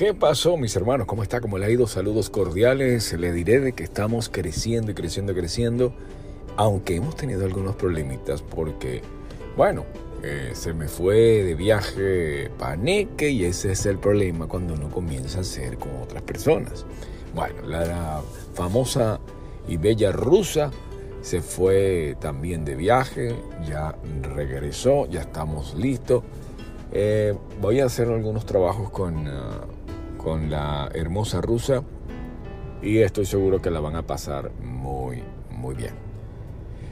¿Qué pasó, mis hermanos? ¿Cómo está? ¿Cómo le ha ido? Saludos cordiales. Le diré de que estamos creciendo y creciendo y creciendo, aunque hemos tenido algunos problemitas porque, bueno, eh, se me fue de viaje Paneque y ese es el problema cuando uno comienza a hacer con otras personas. Bueno, la famosa y bella rusa se fue también de viaje, ya regresó, ya estamos listos. Eh, voy a hacer algunos trabajos con, ah, con la hermosa rusa y estoy seguro que la van a pasar muy, muy bien.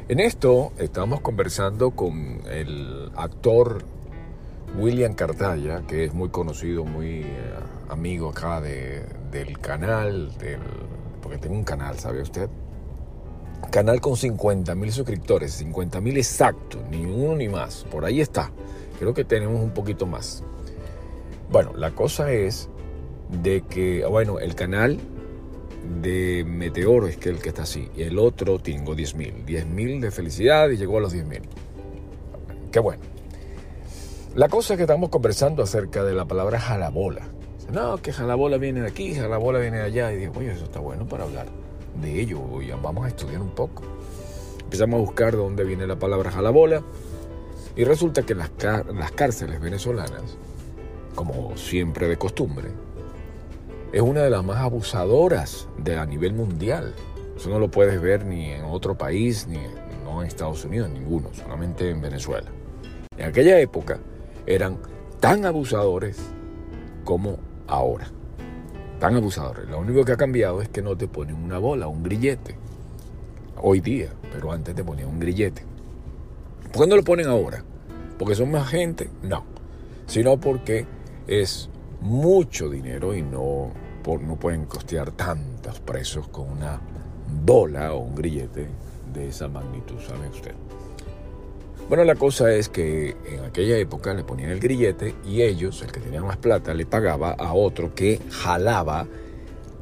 En esto estamos conversando con el actor William Cartaya, que es muy conocido, muy eh, amigo acá del canal, del, porque tengo un canal, ¿sabe usted? Canal con 50 mil suscriptores, 50 mil exactos, ni uno ni más. Por ahí está. Creo que tenemos un poquito más. Bueno, la cosa es de que, bueno, el canal de Meteoro es que el que está así. Y el otro tengo 10 mil. 10 mil de felicidad y llegó a los 10 mil. Qué bueno. La cosa es que estamos conversando acerca de la palabra jalabola. No, que jalabola viene de aquí, jalabola viene de allá. Y digo, oye, eso está bueno para hablar de ello, vamos a estudiar un poco. Empezamos a buscar dónde viene la palabra jalabola y resulta que las, las cárceles venezolanas, como siempre de costumbre, es una de las más abusadoras de, a nivel mundial. Eso no lo puedes ver ni en otro país, ni no en Estados Unidos, ninguno, solamente en Venezuela. En aquella época eran tan abusadores como ahora tan abusadores. Lo único que ha cambiado es que no te ponen una bola, un grillete. Hoy día, pero antes te ponían un grillete. ¿Por qué no lo ponen ahora? ¿Porque son más gente? No. Sino porque es mucho dinero y no, no pueden costear tantos presos con una bola o un grillete de esa magnitud, ¿sabe usted? Bueno, la cosa es que en aquella época le ponían el grillete y ellos, el que tenía más plata, le pagaba a otro que jalaba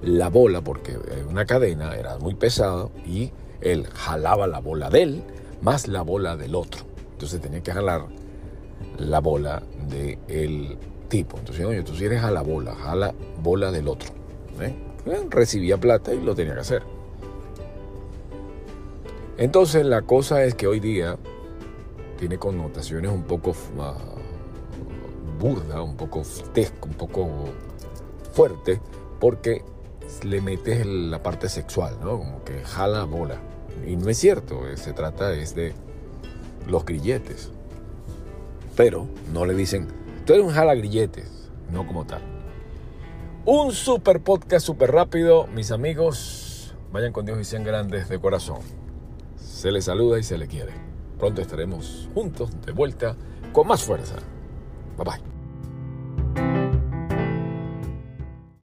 la bola, porque una cadena era muy pesado y él jalaba la bola de él más la bola del otro. Entonces tenía que jalar la bola del tipo. Entonces, oye, tú eres a la bola, jala bola del otro. ¿eh? Recibía plata y lo tenía que hacer. Entonces la cosa es que hoy día tiene connotaciones un poco uh, burda, un poco un poco fuerte, porque le metes la parte sexual, ¿no? Como que jala bola. Y no es cierto, eh, se trata es de los grilletes. Pero no le dicen, tú eres un jala grilletes, no como tal. Un super podcast super rápido, mis amigos, vayan con Dios y sean grandes de corazón. Se les saluda y se les quiere. Pronto estaremos juntos de vuelta con más fuerza. Bye bye.